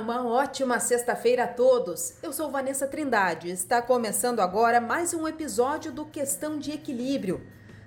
Uma ótima sexta-feira a todos. Eu sou Vanessa Trindade. Está começando agora mais um episódio do Questão de Equilíbrio.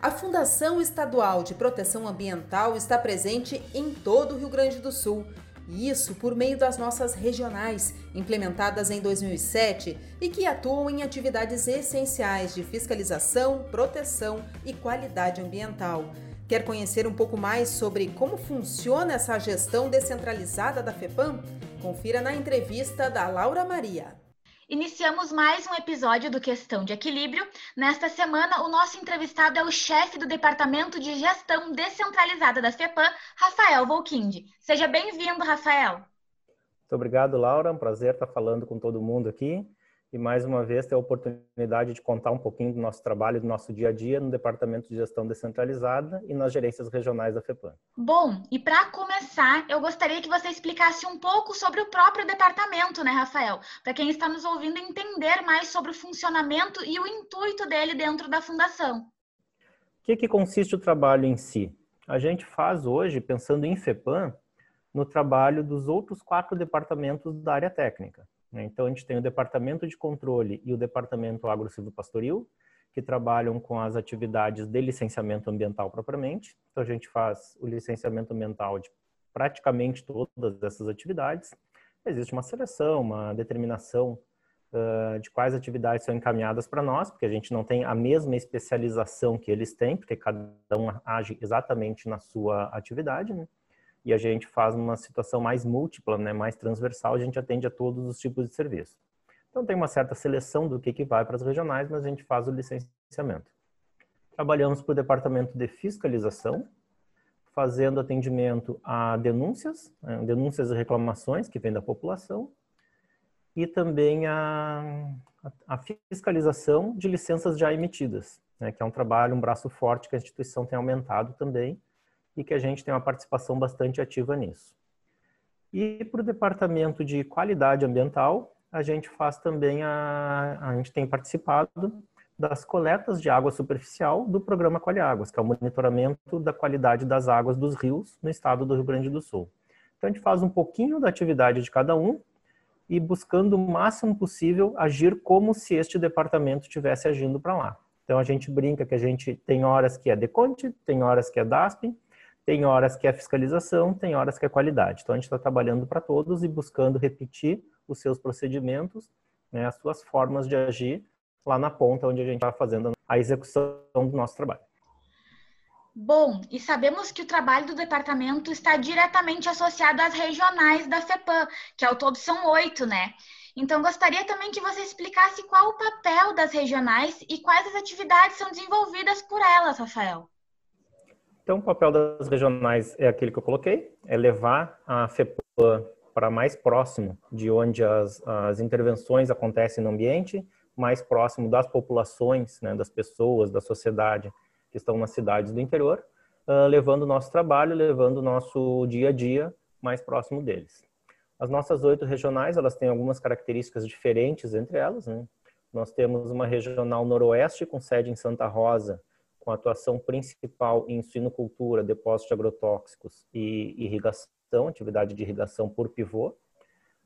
A Fundação Estadual de Proteção Ambiental está presente em todo o Rio Grande do Sul. E isso por meio das nossas regionais, implementadas em 2007 e que atuam em atividades essenciais de fiscalização, proteção e qualidade ambiental. Quer conhecer um pouco mais sobre como funciona essa gestão descentralizada da FEPAM? Confira na entrevista da Laura Maria. Iniciamos mais um episódio do Questão de Equilíbrio. Nesta semana, o nosso entrevistado é o chefe do Departamento de Gestão Descentralizada da FEPAM, Rafael Volkinde. Seja bem-vindo, Rafael. Muito obrigado, Laura. É um prazer estar falando com todo mundo aqui e mais uma vez ter a oportunidade de contar um pouquinho do nosso trabalho, do nosso dia a dia no Departamento de Gestão Descentralizada e nas gerências regionais da FEPAM. Bom, e para começar, eu gostaria que você explicasse um pouco sobre o próprio departamento, né, Rafael? Para quem está nos ouvindo entender mais sobre o funcionamento e o intuito dele dentro da fundação. O que, que consiste o trabalho em si? A gente faz hoje, pensando em FEPAM, no trabalho dos outros quatro departamentos da área técnica. Né? Então, a gente tem o Departamento de Controle e o Departamento agro Pastoril, que trabalham com as atividades de licenciamento ambiental propriamente. Então, a gente faz o licenciamento ambiental de praticamente todas essas atividades. Existe uma seleção, uma determinação uh, de quais atividades são encaminhadas para nós, porque a gente não tem a mesma especialização que eles têm, porque cada um age exatamente na sua atividade. Né? E a gente faz uma situação mais múltipla, né, mais transversal, a gente atende a todos os tipos de serviço. Então tem uma certa seleção do que, que vai para as regionais, mas a gente faz o licenciamento. Trabalhamos para o departamento de fiscalização, fazendo atendimento a denúncias, né, denúncias e reclamações que vêm da população, e também a, a fiscalização de licenças já emitidas, né, que é um trabalho, um braço forte que a instituição tem aumentado também, e que a gente tem uma participação bastante ativa nisso. E para o departamento de qualidade ambiental, a gente faz também a, a gente tem participado das coletas de água superficial do programa Colhe Águas, que é o monitoramento da qualidade das águas dos rios no estado do Rio Grande do Sul. Então a gente faz um pouquinho da atividade de cada um e buscando o máximo possível agir como se este departamento estivesse agindo para lá. Então a gente brinca que a gente tem horas que é Deconte, tem horas que é DASP, tem horas que é fiscalização, tem horas que é qualidade. Então, a gente está trabalhando para todos e buscando repetir os seus procedimentos, né, as suas formas de agir lá na ponta onde a gente está fazendo a execução do nosso trabalho. Bom, e sabemos que o trabalho do departamento está diretamente associado às regionais da FEPAM, que ao todo são oito, né? Então, gostaria também que você explicasse qual o papel das regionais e quais as atividades são desenvolvidas por elas, Rafael. Então, o papel das regionais é aquele que eu coloquei, é levar a FEPAM para mais próximo de onde as, as intervenções acontecem no ambiente, mais próximo das populações, né, das pessoas, da sociedade que estão nas cidades do interior, uh, levando o nosso trabalho, levando o nosso dia a dia mais próximo deles. As nossas oito regionais, elas têm algumas características diferentes entre elas. Né? Nós temos uma regional noroeste com sede em Santa Rosa, com atuação principal em suinocultura, depósito de agrotóxicos e irrigação, atividade de irrigação por pivô.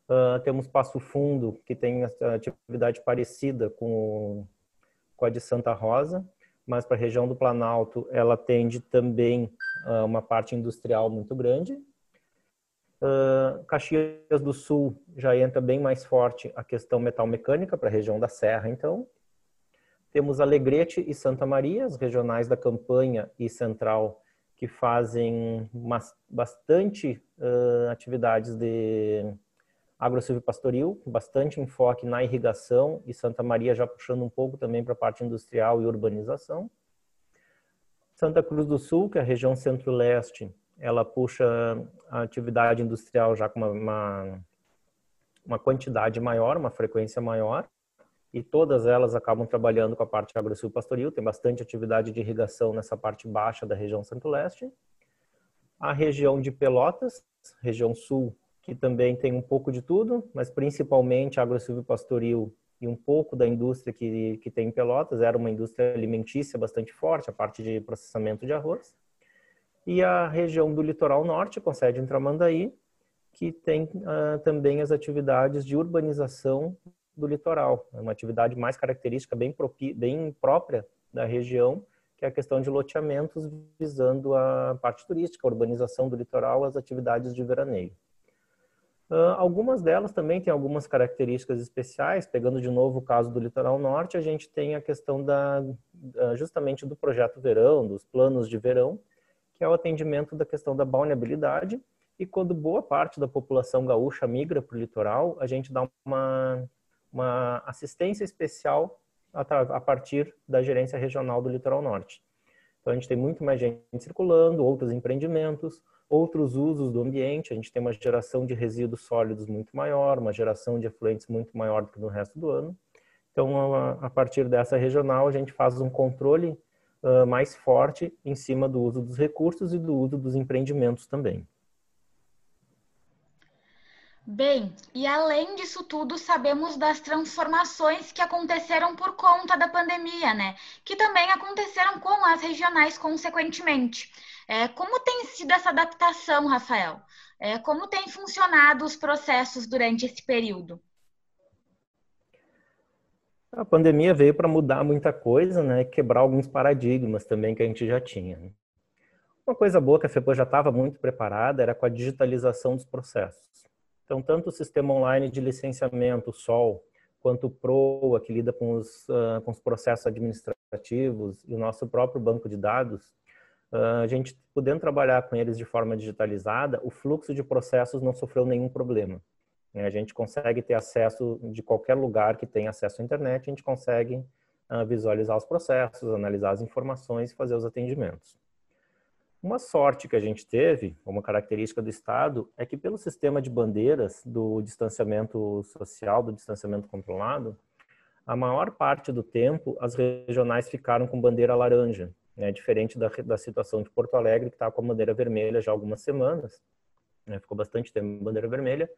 Uh, temos Passo Fundo, que tem atividade parecida com, com a de Santa Rosa, mas para a região do Planalto ela atende também uh, uma parte industrial muito grande. Uh, Caxias do Sul já entra bem mais forte a questão metal mecânica para a região da Serra, então, temos Alegrete e Santa Maria, as regionais da campanha e central, que fazem bastante uh, atividades de agro-silvio-pastoril, bastante enfoque na irrigação e Santa Maria já puxando um pouco também para a parte industrial e urbanização. Santa Cruz do Sul, que é a região centro-leste, ela puxa a atividade industrial já com uma, uma, uma quantidade maior, uma frequência maior e todas elas acabam trabalhando com a parte agro-pastoril, tem bastante atividade de irrigação nessa parte baixa da região centro-leste. A região de Pelotas, região sul, que também tem um pouco de tudo, mas principalmente agro-pastoril e um pouco da indústria que, que tem em Pelotas, era uma indústria alimentícia bastante forte, a parte de processamento de arroz. E a região do litoral norte, com sede em Tramandaí, que tem uh, também as atividades de urbanização do litoral. É uma atividade mais característica, bem, bem própria da região, que é a questão de loteamentos visando a parte turística, a urbanização do litoral, as atividades de veraneio. Uh, algumas delas também têm algumas características especiais. Pegando de novo o caso do litoral norte, a gente tem a questão da, justamente do projeto verão, dos planos de verão, que é o atendimento da questão da balneabilidade. E quando boa parte da população gaúcha migra para o litoral, a gente dá uma, uma assistência especial a, partir da gerência regional do litoral norte. Então a gente tem muito mais gente circulando, outros empreendimentos, outros usos do ambiente. A gente tem uma geração de resíduos sólidos muito maior, uma geração de efluentes muito maior do que no resto do ano. Então, a, partir dessa regional, a gente faz um controle uh, mais forte em cima do uso dos recursos e do uso dos empreendimentos também. Bem, e além disso tudo, sabemos das transformações que aconteceram por conta da pandemia, né? Que também aconteceram com as regionais, consequentemente. É, como tem sido essa adaptação, Rafael? É, como têm funcionado os processos durante esse período? A pandemia veio para mudar muita coisa, né? Quebrar alguns paradigmas também que a gente já tinha. Né? Uma coisa boa que a FEPA já estava muito preparada era com a digitalização dos processos. Então, tanto o sistema online de licenciamento, SOL, quanto o PROA, que lida com os, uh, com os processos administrativos, e o nosso próprio banco de dados, uh, a gente podendo trabalhar com eles de forma digitalizada, o fluxo de processos não sofreu nenhum problema. Né? A gente consegue ter acesso de qualquer lugar que tenha acesso à internet, a gente consegue uh, visualizar os processos, analisar as informações e fazer os atendimentos. Uma sorte que a gente teve, uma característica do Estado, é que pelo sistema de bandeiras do distanciamento social, do distanciamento controlado, a maior parte do tempo as regionais ficaram com bandeira laranja, né? diferente da, da situação de Porto Alegre, que está com a bandeira vermelha já há algumas semanas, né? ficou bastante tempo bandeira vermelha,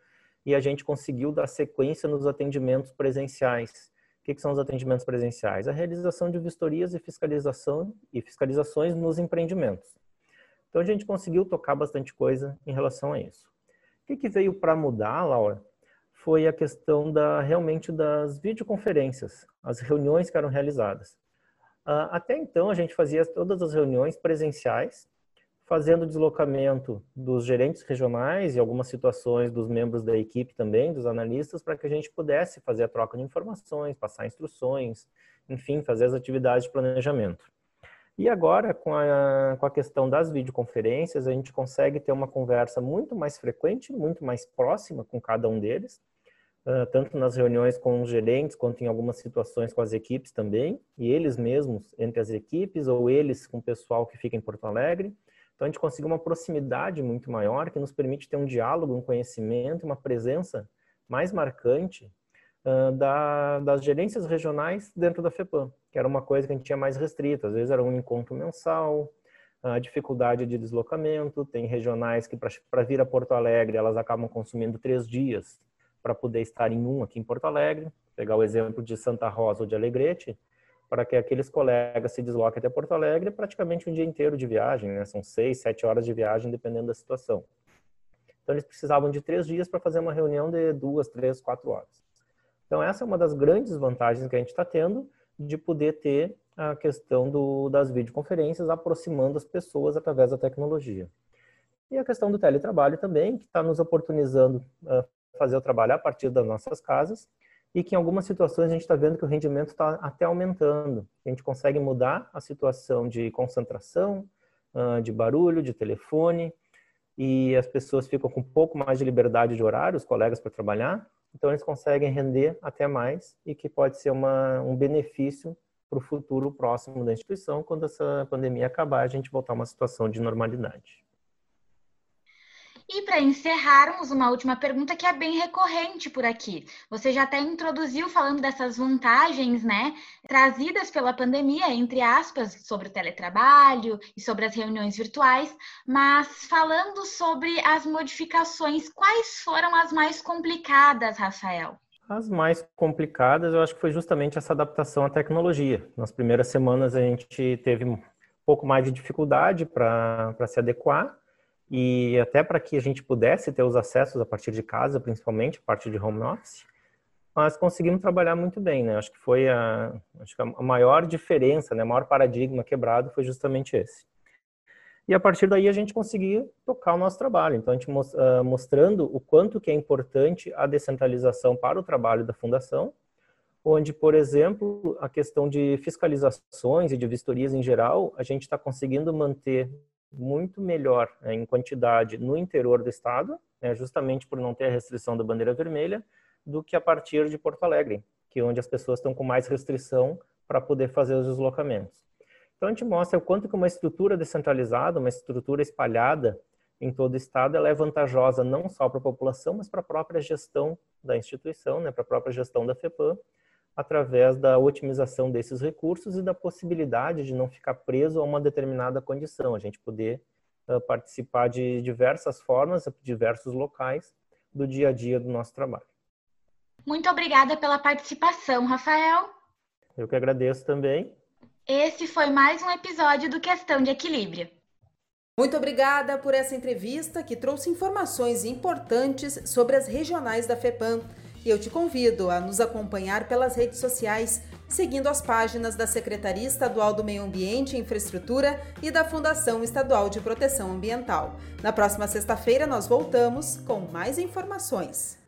e a gente conseguiu dar sequência nos atendimentos presenciais. O que, que, são os atendimentos presenciais? A realização de vistorias e fiscalização e fiscalizações nos empreendimentos. Então a gente conseguiu tocar bastante coisa em relação a isso. O que, que veio para mudar, Laura? Foi a questão da realmente das videoconferências, as reuniões que eram realizadas. Uh, até então a gente fazia todas as reuniões presenciais, fazendo deslocamento dos gerentes regionais e algumas situações dos membros da equipe também, dos analistas, para que a gente pudesse fazer a troca de informações, passar instruções, enfim, fazer as atividades de planejamento. E agora, com a, com a questão das videoconferências, a gente consegue ter uma conversa muito mais frequente, muito mais próxima com cada um deles, uh, tanto nas reuniões com os gerentes, quanto em algumas situações com as equipes também, e eles mesmos entre as equipes, ou eles com o pessoal que fica em Porto Alegre. Então, a gente consegue uma proximidade muito maior, que nos permite ter um diálogo, um conhecimento, uma presença mais marcante da, das gerências regionais dentro da FEPAM que era uma coisa que a gente tinha mais restrita. Às vezes era um encontro mensal, a dificuldade de deslocamento. Tem regionais que, para vir a Porto Alegre, elas acabam consumindo três dias para poder estar em um aqui em Porto Alegre. Pegar o exemplo de Santa Rosa ou de Alegrete, para que aqueles colegas se desloquem até Porto Alegre, praticamente um dia inteiro de viagem, né? São seis, sete horas de viagem, dependendo da situação. Então, eles precisavam de três dias para fazer uma reunião de duas, três, quatro horas. Então, essa é uma das grandes vantagens que a gente está tendo de poder ter a questão do, das videoconferências aproximando as pessoas através da tecnologia. E a questão do teletrabalho também, que está nos oportunizando uh, fazer o trabalho a partir das nossas casas e que em algumas situações a gente está vendo que o rendimento está até aumentando. A gente consegue mudar a situação de concentração, uh, de barulho, de telefone, e as pessoas ficam com um pouco mais de liberdade de horário, os colegas para trabalhar, então eles conseguem render até mais e que pode ser uma, um benefício para o futuro próximo da instituição, quando essa pandemia acabar, a gente voltar a uma situação de normalidade. E para encerrarmos, uma última pergunta que é bem recorrente por aqui. Você já até introduziu falando dessas vantagens, né, trazidas pela pandemia, entre aspas, sobre o teletrabalho e sobre as reuniões virtuais, mas falando sobre as modificações, quais foram as mais complicadas, Rafael? As mais complicadas, eu acho que foi justamente essa adaptação à tecnologia. Nas primeiras semanas a gente teve um pouco mais de dificuldade para se adequar, e até para que a gente pudesse ter os acessos a partir de casa, principalmente a partir de home office, mas conseguimos trabalhar muito bem, né? Acho que foi a, acho que a maior diferença, né? O maior paradigma quebrado foi justamente esse. E a partir daí a gente conseguia tocar o nosso trabalho. Então a gente uh, mostrando o quanto que é importante a descentralização para o trabalho da fundação, onde, por exemplo, a questão de fiscalizações e de vistorias em geral, a gente está conseguindo manter muito melhor né, em quantidade no interior do estado, né, justamente por não ter a restrição da bandeira vermelha, do que a partir de Porto Alegre, que é onde as pessoas estão com mais restrição para poder fazer os deslocamentos. Então a gente mostra o quanto que uma estrutura descentralizada, uma estrutura espalhada em todo o estado, ela é vantajosa não só para a população, mas para a própria gestão da instituição, né, para a própria gestão da FEPAM, através da otimização desses recursos e da possibilidade de não ficar preso a uma determinada condição, a gente poder uh, participar de diversas formas, diversos locais do dia a dia do nosso trabalho. Muito obrigada pela participação, Rafael. Eu que agradeço também. Esse foi mais um episódio do Questão de Equilíbrio. Muito obrigada por essa entrevista que trouxe informações importantes sobre as regionais da FEPAM. Eu te convido a nos acompanhar pelas redes sociais, seguindo as páginas da Secretaria Estadual do Meio Ambiente e Infraestrutura e da Fundação Estadual de Proteção Ambiental. Na próxima sexta-feira, nós voltamos com mais informações.